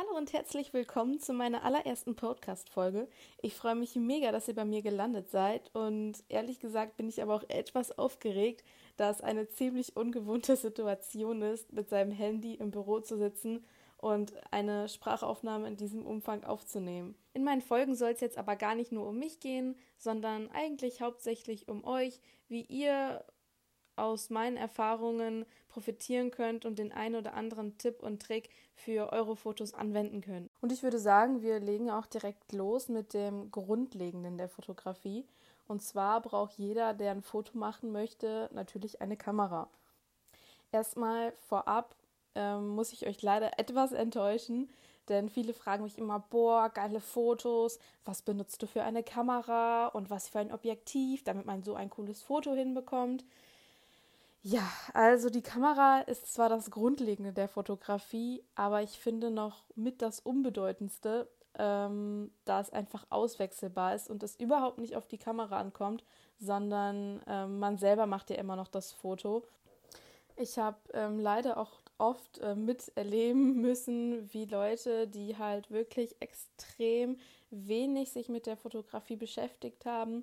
Hallo und herzlich willkommen zu meiner allerersten Podcast-Folge. Ich freue mich mega, dass ihr bei mir gelandet seid und ehrlich gesagt bin ich aber auch etwas aufgeregt, da es eine ziemlich ungewohnte Situation ist, mit seinem Handy im Büro zu sitzen und eine Sprachaufnahme in diesem Umfang aufzunehmen. In meinen Folgen soll es jetzt aber gar nicht nur um mich gehen, sondern eigentlich hauptsächlich um euch, wie ihr aus meinen Erfahrungen profitieren könnt und den einen oder anderen Tipp und Trick für eure Fotos anwenden könnt. Und ich würde sagen, wir legen auch direkt los mit dem Grundlegenden der Fotografie. Und zwar braucht jeder, der ein Foto machen möchte, natürlich eine Kamera. Erstmal vorab ähm, muss ich euch leider etwas enttäuschen, denn viele fragen mich immer, boah, geile Fotos, was benutzt du für eine Kamera und was für ein Objektiv, damit man so ein cooles Foto hinbekommt. Ja, also die Kamera ist zwar das Grundlegende der Fotografie, aber ich finde noch mit das Unbedeutendste, ähm, da es einfach auswechselbar ist und es überhaupt nicht auf die Kamera ankommt, sondern ähm, man selber macht ja immer noch das Foto. Ich habe ähm, leider auch oft äh, miterleben müssen, wie Leute, die halt wirklich extrem wenig sich mit der Fotografie beschäftigt haben,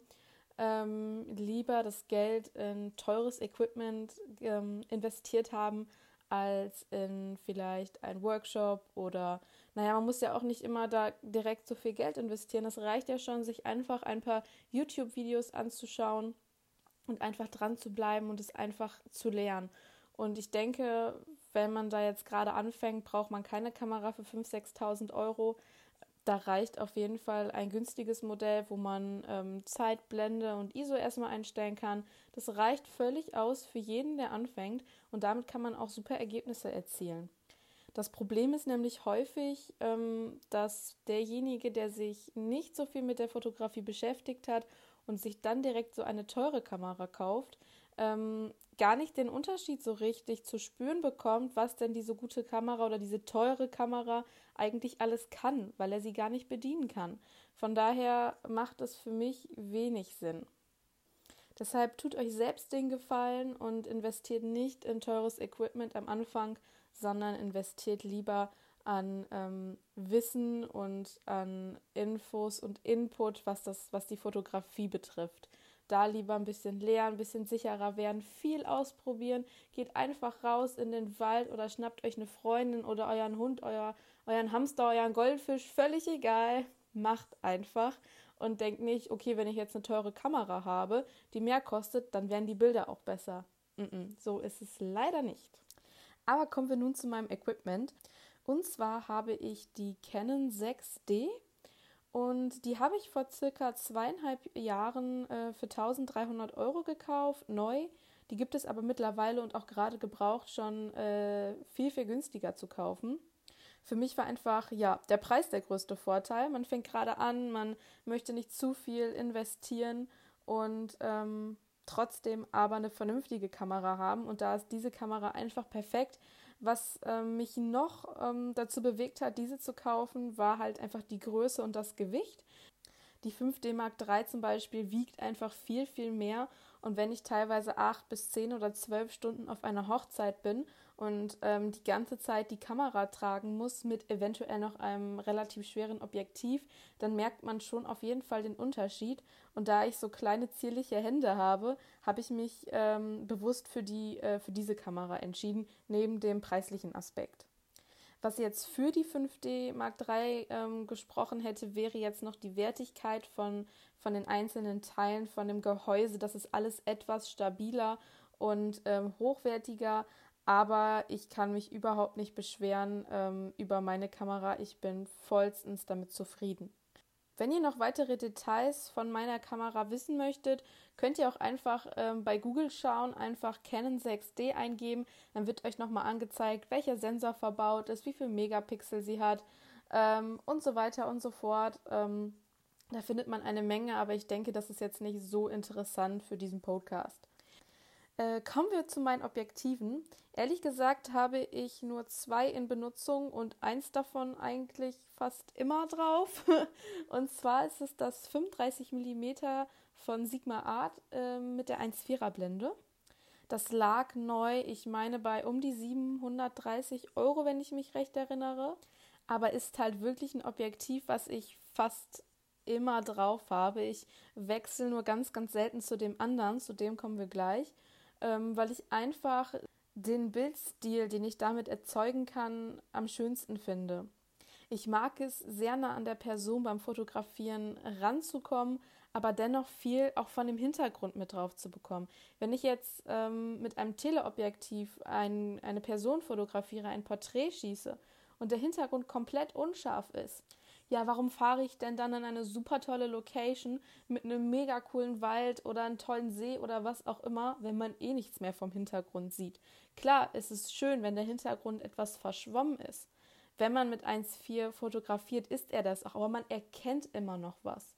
ähm, lieber das Geld in teures Equipment ähm, investiert haben, als in vielleicht einen Workshop oder, naja, man muss ja auch nicht immer da direkt so viel Geld investieren. Es reicht ja schon, sich einfach ein paar YouTube-Videos anzuschauen und einfach dran zu bleiben und es einfach zu lernen. Und ich denke, wenn man da jetzt gerade anfängt, braucht man keine Kamera für 5.000, 6.000 Euro da reicht auf jeden Fall ein günstiges Modell, wo man ähm, Zeit, und ISO erstmal einstellen kann. Das reicht völlig aus für jeden, der anfängt und damit kann man auch super Ergebnisse erzielen. Das Problem ist nämlich häufig, ähm, dass derjenige, der sich nicht so viel mit der Fotografie beschäftigt hat und sich dann direkt so eine teure Kamera kauft, ähm, gar nicht den Unterschied so richtig zu spüren bekommt, was denn diese gute Kamera oder diese teure Kamera eigentlich alles kann, weil er sie gar nicht bedienen kann. Von daher macht es für mich wenig Sinn. Deshalb tut euch selbst den Gefallen und investiert nicht in teures Equipment am Anfang, sondern investiert lieber an ähm, Wissen und an Infos und Input, was das, was die Fotografie betrifft da lieber ein bisschen lernen, ein bisschen sicherer werden, viel ausprobieren. Geht einfach raus in den Wald oder schnappt euch eine Freundin oder euren Hund, euer, euren Hamster, euren Goldfisch, völlig egal. Macht einfach und denkt nicht, okay, wenn ich jetzt eine teure Kamera habe, die mehr kostet, dann werden die Bilder auch besser. Mm -mm, so ist es leider nicht. Aber kommen wir nun zu meinem Equipment. Und zwar habe ich die Canon 6D und die habe ich vor circa zweieinhalb Jahren äh, für 1300 Euro gekauft, neu. Die gibt es aber mittlerweile und auch gerade gebraucht schon äh, viel, viel günstiger zu kaufen. Für mich war einfach, ja, der Preis der größte Vorteil. Man fängt gerade an, man möchte nicht zu viel investieren und ähm, trotzdem aber eine vernünftige Kamera haben. Und da ist diese Kamera einfach perfekt. Was ähm, mich noch ähm, dazu bewegt hat, diese zu kaufen, war halt einfach die Größe und das Gewicht. Die 5D Mark III zum Beispiel wiegt einfach viel, viel mehr. Und wenn ich teilweise acht bis zehn oder zwölf Stunden auf einer Hochzeit bin und ähm, die ganze Zeit die Kamera tragen muss mit eventuell noch einem relativ schweren Objektiv, dann merkt man schon auf jeden Fall den Unterschied. Und da ich so kleine zierliche Hände habe, habe ich mich ähm, bewusst für, die, äh, für diese Kamera entschieden, neben dem preislichen Aspekt. Was jetzt für die 5D Mark III ähm, gesprochen hätte, wäre jetzt noch die Wertigkeit von, von den einzelnen Teilen, von dem Gehäuse. Das ist alles etwas stabiler und ähm, hochwertiger, aber ich kann mich überhaupt nicht beschweren ähm, über meine Kamera. Ich bin vollstens damit zufrieden. Wenn ihr noch weitere Details von meiner Kamera wissen möchtet, könnt ihr auch einfach ähm, bei Google schauen, einfach Canon 6D eingeben. Dann wird euch nochmal angezeigt, welcher Sensor verbaut ist, wie viel Megapixel sie hat ähm, und so weiter und so fort. Ähm, da findet man eine Menge, aber ich denke, das ist jetzt nicht so interessant für diesen Podcast. Äh, kommen wir zu meinen Objektiven. Ehrlich gesagt habe ich nur zwei in Benutzung und eins davon eigentlich fast immer drauf. und zwar ist es das 35 mm von Sigma Art äh, mit der 1,4er Blende. Das lag neu, ich meine, bei um die 730 Euro, wenn ich mich recht erinnere. aber ist halt wirklich ein Objektiv, was ich fast immer drauf habe. Ich wechsle nur ganz, ganz selten zu dem anderen, zu dem kommen wir gleich, ähm, weil ich einfach den Bildstil, den ich damit erzeugen kann, am schönsten finde. Ich mag es, sehr nah an der Person beim Fotografieren ranzukommen, aber dennoch viel auch von dem Hintergrund mit drauf zu bekommen. Wenn ich jetzt ähm, mit einem Teleobjektiv ein, eine Person fotografiere, ein Porträt schieße und der Hintergrund komplett unscharf ist, ja, warum fahre ich denn dann in eine super tolle Location mit einem mega coolen Wald oder einem tollen See oder was auch immer, wenn man eh nichts mehr vom Hintergrund sieht? Klar, es ist schön, wenn der Hintergrund etwas verschwommen ist. Wenn man mit 1,4 fotografiert, ist er das auch, aber man erkennt immer noch was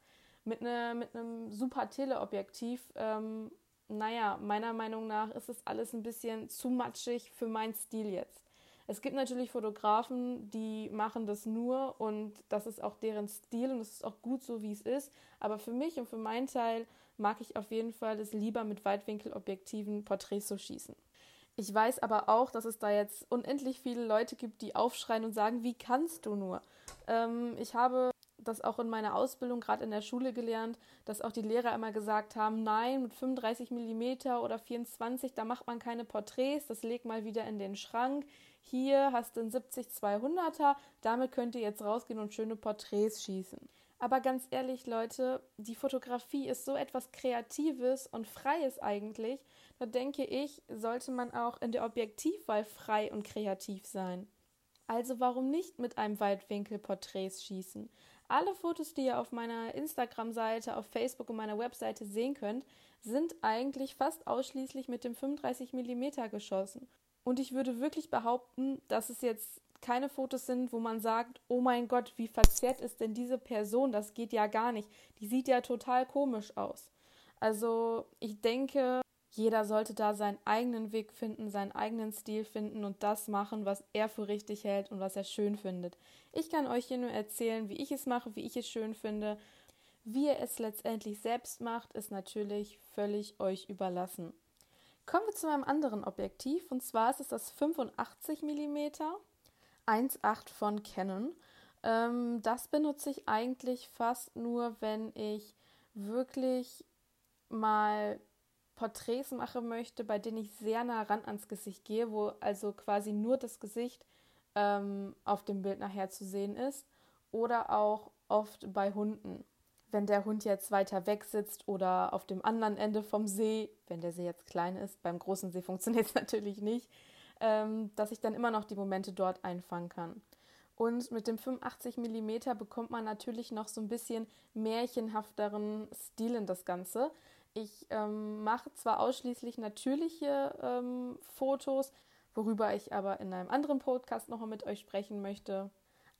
mit, ne, mit einem super Teleobjektiv, ähm, naja, meiner Meinung nach ist es alles ein bisschen zu matschig für meinen Stil jetzt. Es gibt natürlich Fotografen, die machen das nur und das ist auch deren Stil und es ist auch gut so, wie es ist. Aber für mich und für meinen Teil mag ich auf jeden Fall es lieber mit Weitwinkelobjektiven Porträts zu schießen. Ich weiß aber auch, dass es da jetzt unendlich viele Leute gibt, die aufschreien und sagen, wie kannst du nur? Ähm, ich habe das auch in meiner Ausbildung, gerade in der Schule gelernt, dass auch die Lehrer immer gesagt haben, nein, mit 35 mm oder 24, da macht man keine Porträts, das legt mal wieder in den Schrank. Hier hast du einen 70-200er, damit könnt ihr jetzt rausgehen und schöne Porträts schießen. Aber ganz ehrlich, Leute, die Fotografie ist so etwas Kreatives und Freies eigentlich. Da denke ich, sollte man auch in der Objektivwahl frei und kreativ sein. Also warum nicht mit einem Weitwinkel Porträts schießen? Alle Fotos, die ihr auf meiner Instagram-Seite, auf Facebook und meiner Webseite sehen könnt, sind eigentlich fast ausschließlich mit dem 35 mm geschossen. Und ich würde wirklich behaupten, dass es jetzt keine Fotos sind, wo man sagt, oh mein Gott, wie verzerrt ist denn diese Person? Das geht ja gar nicht. Die sieht ja total komisch aus. Also ich denke, jeder sollte da seinen eigenen Weg finden, seinen eigenen Stil finden und das machen, was er für richtig hält und was er schön findet. Ich kann euch hier nur erzählen, wie ich es mache, wie ich es schön finde. Wie ihr es letztendlich selbst macht, ist natürlich völlig euch überlassen. Kommen wir zu meinem anderen Objektiv und zwar ist es das 85 mm 1.8 von Canon. Ähm, das benutze ich eigentlich fast nur, wenn ich wirklich mal Porträts machen möchte, bei denen ich sehr nah ran ans Gesicht gehe, wo also quasi nur das Gesicht ähm, auf dem Bild nachher zu sehen ist. Oder auch oft bei Hunden. Wenn der Hund jetzt weiter weg sitzt oder auf dem anderen Ende vom See, wenn der See jetzt klein ist, beim großen See funktioniert es natürlich nicht, ähm, dass ich dann immer noch die Momente dort einfangen kann. Und mit dem 85 mm bekommt man natürlich noch so ein bisschen märchenhafteren Stil in das Ganze. Ich ähm, mache zwar ausschließlich natürliche ähm, Fotos, worüber ich aber in einem anderen Podcast nochmal mit euch sprechen möchte.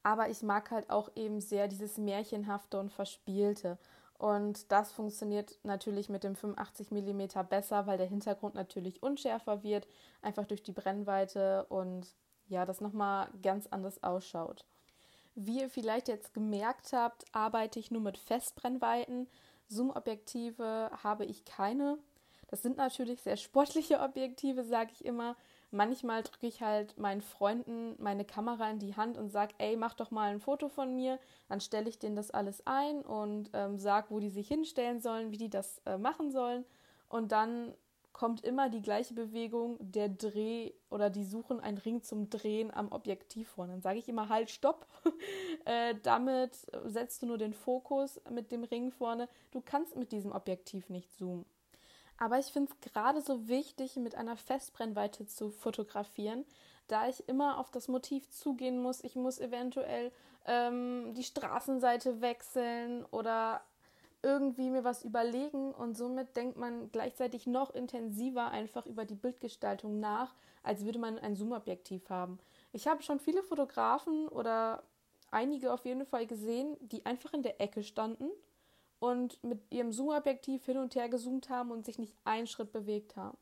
Aber ich mag halt auch eben sehr dieses Märchenhafte und Verspielte. Und das funktioniert natürlich mit dem 85 mm besser, weil der Hintergrund natürlich unschärfer wird, einfach durch die Brennweite und ja, das nochmal ganz anders ausschaut. Wie ihr vielleicht jetzt gemerkt habt, arbeite ich nur mit Festbrennweiten. Zoom-Objektive habe ich keine. Das sind natürlich sehr sportliche Objektive, sage ich immer. Manchmal drücke ich halt meinen Freunden meine Kamera in die Hand und sage, ey, mach doch mal ein Foto von mir. Dann stelle ich denen das alles ein und ähm, sage, wo die sich hinstellen sollen, wie die das äh, machen sollen. Und dann kommt immer die gleiche Bewegung, der Dreh oder die suchen einen Ring zum Drehen am Objektiv vor. Dann sage ich immer halt, stopp. äh, damit setzt du nur den Fokus mit dem Ring vorne. Du kannst mit diesem Objektiv nicht zoomen. Aber ich finde es gerade so wichtig, mit einer Festbrennweite zu fotografieren, da ich immer auf das Motiv zugehen muss. Ich muss eventuell ähm, die Straßenseite wechseln oder irgendwie mir was überlegen und somit denkt man gleichzeitig noch intensiver einfach über die Bildgestaltung nach, als würde man ein Zoom-Objektiv haben. Ich habe schon viele Fotografen oder einige auf jeden Fall gesehen, die einfach in der Ecke standen und mit ihrem Zoom-Objektiv hin und her gezoomt haben und sich nicht einen Schritt bewegt haben.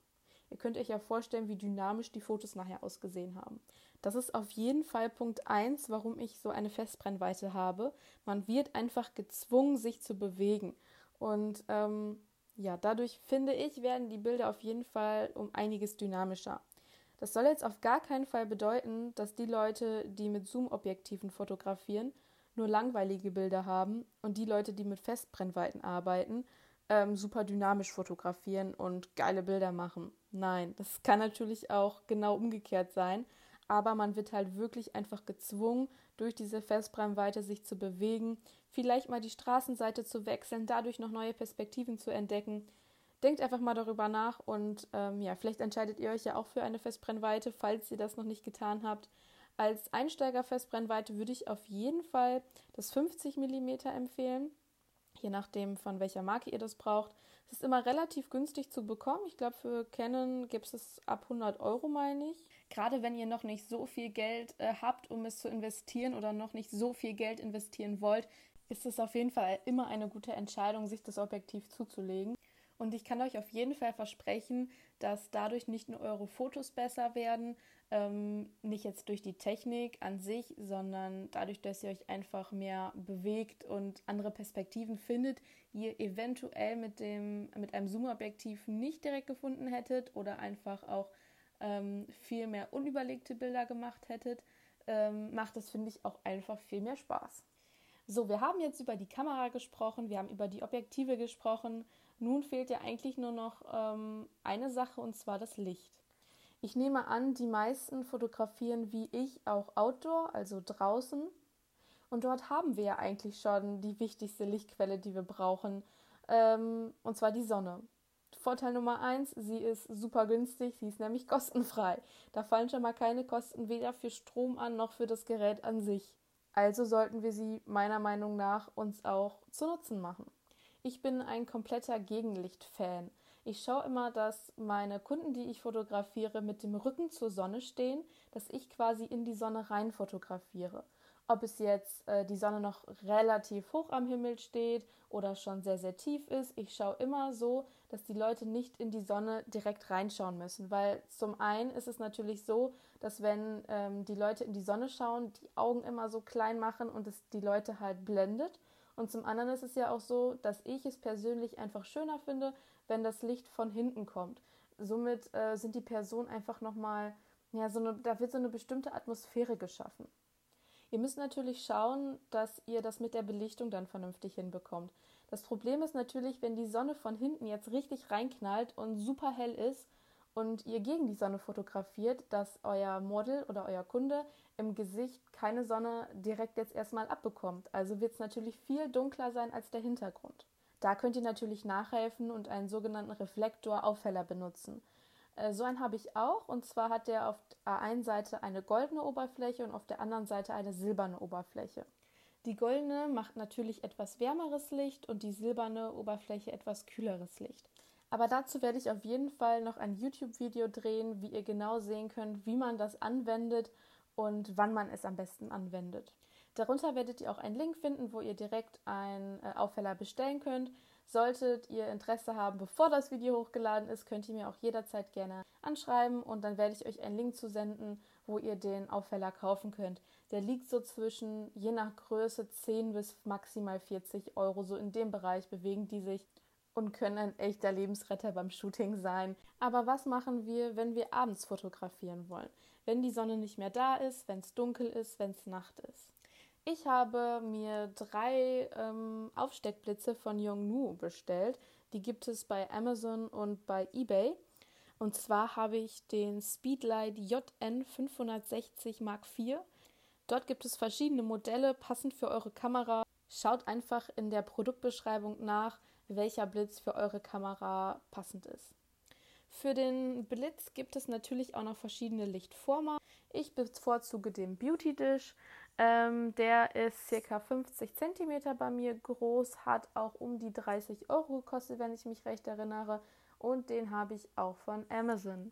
Ihr könnt euch ja vorstellen, wie dynamisch die Fotos nachher ausgesehen haben. Das ist auf jeden Fall Punkt 1, warum ich so eine Festbrennweite habe. Man wird einfach gezwungen, sich zu bewegen. Und ähm, ja, dadurch finde ich, werden die Bilder auf jeden Fall um einiges dynamischer. Das soll jetzt auf gar keinen Fall bedeuten, dass die Leute, die mit Zoom-Objektiven fotografieren, nur langweilige Bilder haben und die Leute, die mit Festbrennweiten arbeiten, ähm, super dynamisch fotografieren und geile Bilder machen. Nein, das kann natürlich auch genau umgekehrt sein, aber man wird halt wirklich einfach gezwungen, durch diese Festbrennweite sich zu bewegen, vielleicht mal die Straßenseite zu wechseln, dadurch noch neue Perspektiven zu entdecken. Denkt einfach mal darüber nach und ähm, ja, vielleicht entscheidet ihr euch ja auch für eine Festbrennweite, falls ihr das noch nicht getan habt. Als Einsteiger-Festbrennweite würde ich auf jeden Fall das 50 mm empfehlen, je nachdem von welcher Marke ihr das braucht. Es ist immer relativ günstig zu bekommen. Ich glaube, für Canon gibt es ab 100 Euro, meine ich. Gerade wenn ihr noch nicht so viel Geld äh, habt, um es zu investieren oder noch nicht so viel Geld investieren wollt, ist es auf jeden Fall immer eine gute Entscheidung, sich das Objektiv zuzulegen. Und ich kann euch auf jeden Fall versprechen, dass dadurch nicht nur eure Fotos besser werden, ähm, nicht jetzt durch die Technik an sich, sondern dadurch, dass ihr euch einfach mehr bewegt und andere Perspektiven findet, die ihr eventuell mit, dem, mit einem Zoom-Objektiv nicht direkt gefunden hättet oder einfach auch ähm, viel mehr unüberlegte Bilder gemacht hättet, ähm, macht es, finde ich, auch einfach viel mehr Spaß. So, wir haben jetzt über die Kamera gesprochen, wir haben über die Objektive gesprochen. Nun fehlt ja eigentlich nur noch ähm, eine Sache und zwar das Licht. Ich nehme an, die meisten fotografieren wie ich auch Outdoor, also draußen. Und dort haben wir ja eigentlich schon die wichtigste Lichtquelle, die wir brauchen, ähm, und zwar die Sonne. Vorteil Nummer eins, sie ist super günstig, sie ist nämlich kostenfrei. Da fallen schon mal keine Kosten weder für Strom an noch für das Gerät an sich. Also sollten wir sie meiner Meinung nach uns auch zu Nutzen machen. Ich bin ein kompletter Gegenlicht-Fan. Ich schaue immer, dass meine Kunden, die ich fotografiere, mit dem Rücken zur Sonne stehen, dass ich quasi in die Sonne rein fotografiere ob es jetzt äh, die Sonne noch relativ hoch am Himmel steht oder schon sehr, sehr tief ist. Ich schaue immer so, dass die Leute nicht in die Sonne direkt reinschauen müssen, weil zum einen ist es natürlich so, dass wenn ähm, die Leute in die Sonne schauen, die Augen immer so klein machen und es die Leute halt blendet. Und zum anderen ist es ja auch so, dass ich es persönlich einfach schöner finde, wenn das Licht von hinten kommt. Somit äh, sind die Personen einfach nochmal, ja, so eine, da wird so eine bestimmte Atmosphäre geschaffen. Ihr müsst natürlich schauen, dass ihr das mit der Belichtung dann vernünftig hinbekommt. Das Problem ist natürlich, wenn die Sonne von hinten jetzt richtig reinknallt und super hell ist und ihr gegen die Sonne fotografiert, dass euer Model oder euer Kunde im Gesicht keine Sonne direkt jetzt erstmal abbekommt. Also wird es natürlich viel dunkler sein als der Hintergrund. Da könnt ihr natürlich nachhelfen und einen sogenannten Reflektor-Aufheller benutzen. Äh, so einen habe ich auch. Und zwar hat der auf der einen Seite eine goldene Oberfläche und auf der anderen Seite eine silberne Oberfläche. Die goldene macht natürlich etwas wärmeres Licht und die silberne Oberfläche etwas kühleres Licht. Aber dazu werde ich auf jeden Fall noch ein YouTube-Video drehen, wie ihr genau sehen könnt, wie man das anwendet und wann man es am besten anwendet. Darunter werdet ihr auch einen Link finden, wo ihr direkt einen äh, Aufheller bestellen könnt. Solltet ihr Interesse haben, bevor das Video hochgeladen ist, könnt ihr mir auch jederzeit gerne anschreiben und dann werde ich euch einen Link zusenden, wo ihr den Aufheller kaufen könnt. Der liegt so zwischen, je nach Größe, 10 bis maximal 40 Euro. So in dem Bereich bewegen die sich und können ein echter Lebensretter beim Shooting sein. Aber was machen wir, wenn wir abends fotografieren wollen? Wenn die Sonne nicht mehr da ist, wenn es dunkel ist, wenn es Nacht ist? Ich habe mir drei ähm, Aufsteckblitze von Yongnu bestellt. Die gibt es bei Amazon und bei eBay. Und zwar habe ich den Speedlight JN 560 Mark IV. Dort gibt es verschiedene Modelle, passend für eure Kamera. Schaut einfach in der Produktbeschreibung nach, welcher Blitz für eure Kamera passend ist. Für den Blitz gibt es natürlich auch noch verschiedene Lichtformen. Ich bevorzuge den Beauty Dish. Ähm, der ist circa 50 cm bei mir groß, hat auch um die 30 Euro gekostet, wenn ich mich recht erinnere. Und den habe ich auch von Amazon.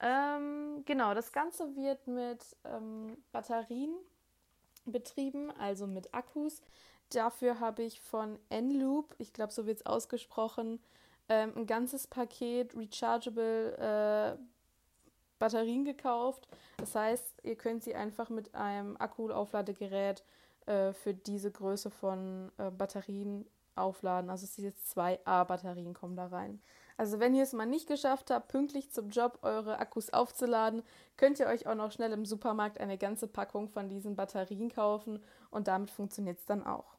Ähm, genau, das Ganze wird mit ähm, Batterien betrieben, also mit Akkus. Dafür habe ich von N-Loop, ich glaube, so wird es ausgesprochen, ähm, ein ganzes Paket Rechargeable äh, Batterien gekauft. Das heißt, ihr könnt sie einfach mit einem Akkulaufladegerät äh, für diese Größe von äh, Batterien aufladen. Also es sind jetzt zwei A-Batterien kommen da rein. Also wenn ihr es mal nicht geschafft habt, pünktlich zum Job eure Akkus aufzuladen, könnt ihr euch auch noch schnell im Supermarkt eine ganze Packung von diesen Batterien kaufen und damit funktioniert es dann auch.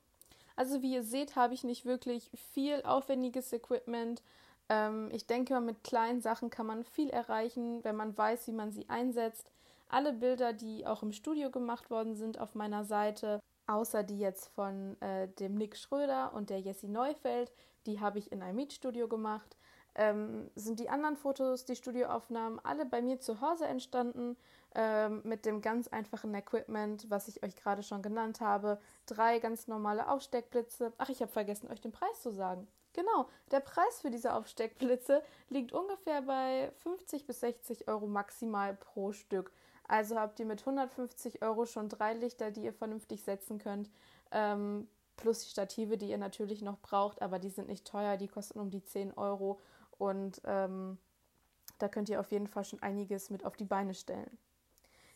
Also wie ihr seht, habe ich nicht wirklich viel aufwendiges Equipment. Ähm, ich denke, mit kleinen Sachen kann man viel erreichen, wenn man weiß, wie man sie einsetzt. Alle Bilder, die auch im Studio gemacht worden sind auf meiner Seite, außer die jetzt von äh, dem Nick Schröder und der Jessie Neufeld, die habe ich in einem Mietstudio gemacht ähm, sind die anderen Fotos, die Studioaufnahmen, alle bei mir zu Hause entstanden ähm, mit dem ganz einfachen Equipment, was ich euch gerade schon genannt habe. Drei ganz normale Aufsteckblitze. Ach, ich habe vergessen, euch den Preis zu sagen. Genau, der Preis für diese Aufsteckblitze liegt ungefähr bei 50 bis 60 Euro maximal pro Stück. Also habt ihr mit 150 Euro schon drei Lichter, die ihr vernünftig setzen könnt. Ähm, plus die Stative, die ihr natürlich noch braucht, aber die sind nicht teuer, die kosten um die 10 Euro. Und ähm, da könnt ihr auf jeden Fall schon einiges mit auf die Beine stellen.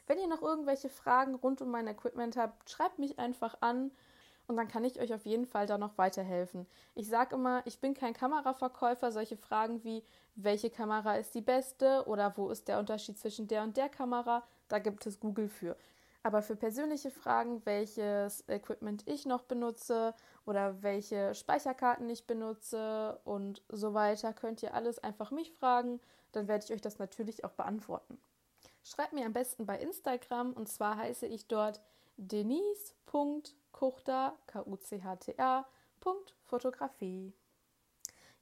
Wenn ihr noch irgendwelche Fragen rund um mein Equipment habt, schreibt mich einfach an und dann kann ich euch auf jeden Fall da noch weiterhelfen. Ich sage immer, ich bin kein Kameraverkäufer. Solche Fragen wie, welche Kamera ist die beste oder wo ist der Unterschied zwischen der und der Kamera, da gibt es Google für. Aber für persönliche Fragen, welches Equipment ich noch benutze oder welche Speicherkarten ich benutze und so weiter, könnt ihr alles einfach mich fragen. Dann werde ich euch das natürlich auch beantworten. Schreibt mir am besten bei Instagram und zwar heiße ich dort Fotografie.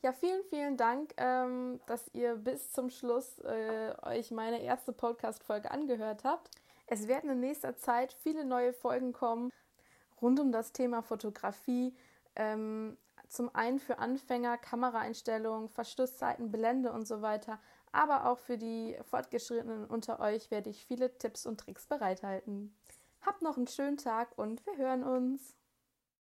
Ja, vielen, vielen Dank, ähm, dass ihr bis zum Schluss äh, euch meine erste Podcast-Folge angehört habt. Es werden in nächster Zeit viele neue Folgen kommen rund um das Thema Fotografie. Ähm, zum einen für Anfänger, Kameraeinstellungen, Verschlusszeiten, Blende und so weiter. Aber auch für die Fortgeschrittenen unter euch werde ich viele Tipps und Tricks bereithalten. Habt noch einen schönen Tag und wir hören uns.